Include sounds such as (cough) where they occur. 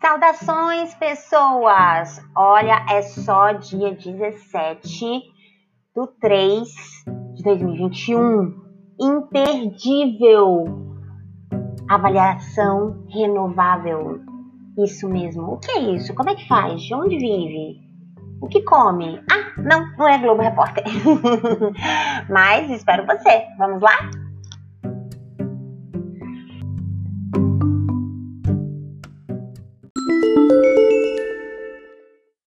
Saudações, pessoas! Olha, é só dia 17 do 3 de 2021. Imperdível! Avaliação renovável. Isso mesmo. O que é isso? Como é que faz? De onde vive? O que come? Ah, não, não é Globo Repórter. (laughs) Mas espero você. Vamos lá?